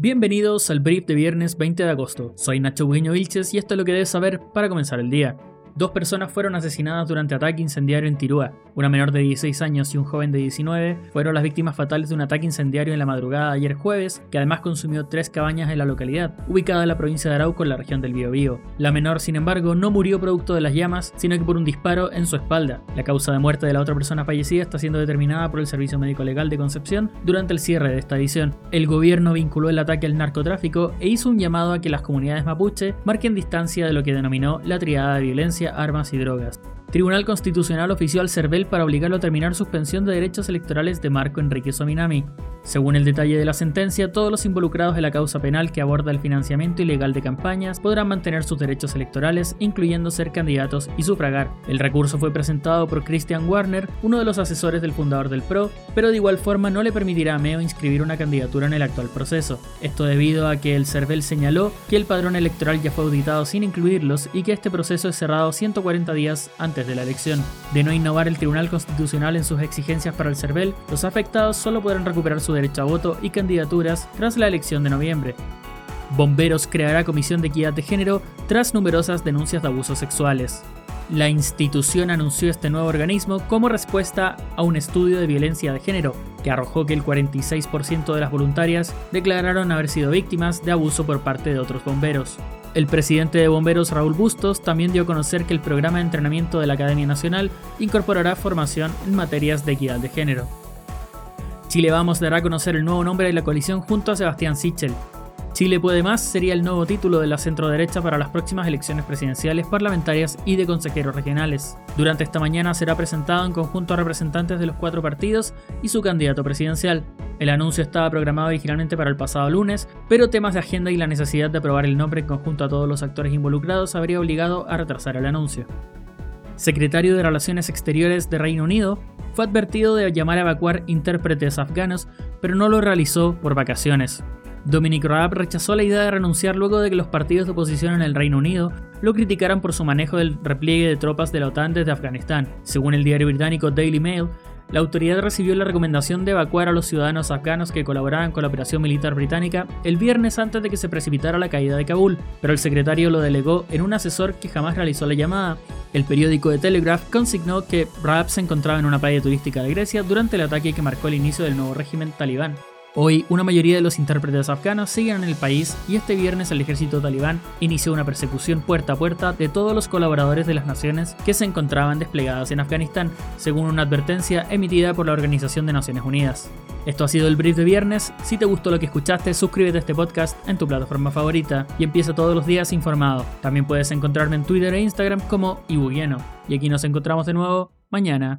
Bienvenidos al brief de viernes 20 de agosto. Soy Nacho Bugueño Vilches y esto es lo que debes saber para comenzar el día. Dos personas fueron asesinadas durante ataque incendiario en Tirúa. Una menor de 16 años y un joven de 19 fueron las víctimas fatales de un ataque incendiario en la madrugada ayer jueves, que además consumió tres cabañas en la localidad, ubicada en la provincia de Arauco en la región del Biobío. La menor, sin embargo, no murió producto de las llamas, sino que por un disparo en su espalda. La causa de muerte de la otra persona fallecida está siendo determinada por el Servicio Médico Legal de Concepción durante el cierre de esta edición. El gobierno vinculó el ataque al narcotráfico e hizo un llamado a que las comunidades mapuche marquen distancia de lo que denominó la triada de violencia armas y drogas. Tribunal Constitucional ofició al CERVEL para obligarlo a terminar suspensión de derechos electorales de Marco Enrique Sominami. Según el detalle de la sentencia, todos los involucrados en la causa penal que aborda el financiamiento ilegal de campañas podrán mantener sus derechos electorales, incluyendo ser candidatos y sufragar. El recurso fue presentado por Christian Warner, uno de los asesores del fundador del PRO, pero de igual forma no le permitirá a Meo inscribir una candidatura en el actual proceso. Esto debido a que el CERVEL señaló que el padrón electoral ya fue auditado sin incluirlos y que este proceso es cerrado 140 días antes de la elección. De no innovar el Tribunal Constitucional en sus exigencias para el CERVEL, los afectados solo podrán recuperar su derecho a voto y candidaturas tras la elección de noviembre. Bomberos creará comisión de equidad de género tras numerosas denuncias de abusos sexuales. La institución anunció este nuevo organismo como respuesta a un estudio de violencia de género que arrojó que el 46% de las voluntarias declararon haber sido víctimas de abuso por parte de otros bomberos. El presidente de Bomberos, Raúl Bustos, también dio a conocer que el programa de entrenamiento de la Academia Nacional incorporará formación en materias de equidad de género. Chile Vamos dará a conocer el nuevo nombre de la coalición junto a Sebastián Sichel. Chile Puede Más sería el nuevo título de la centroderecha para las próximas elecciones presidenciales, parlamentarias y de consejeros regionales. Durante esta mañana será presentado en conjunto a representantes de los cuatro partidos y su candidato presidencial. El anuncio estaba programado originalmente para el pasado lunes, pero temas de agenda y la necesidad de aprobar el nombre en conjunto a todos los actores involucrados habría obligado a retrasar el anuncio. Secretario de Relaciones Exteriores de Reino Unido fue advertido de llamar a evacuar intérpretes afganos, pero no lo realizó por vacaciones. Dominic Raab rechazó la idea de renunciar luego de que los partidos de oposición en el Reino Unido lo criticaran por su manejo del repliegue de tropas de la OTAN desde Afganistán. Según el diario británico Daily Mail, la autoridad recibió la recomendación de evacuar a los ciudadanos afganos que colaboraban con la operación militar británica el viernes antes de que se precipitara la caída de Kabul, pero el secretario lo delegó en un asesor que jamás realizó la llamada. El periódico The Telegraph consignó que Raab se encontraba en una playa turística de Grecia durante el ataque que marcó el inicio del nuevo régimen talibán. Hoy, una mayoría de los intérpretes afganos siguen en el país y este viernes el ejército talibán inició una persecución puerta a puerta de todos los colaboradores de las naciones que se encontraban desplegadas en Afganistán, según una advertencia emitida por la Organización de Naciones Unidas. Esto ha sido el brief de viernes. Si te gustó lo que escuchaste, suscríbete a este podcast en tu plataforma favorita y empieza todos los días informado. También puedes encontrarme en Twitter e Instagram como Ibugueno. Y aquí nos encontramos de nuevo mañana.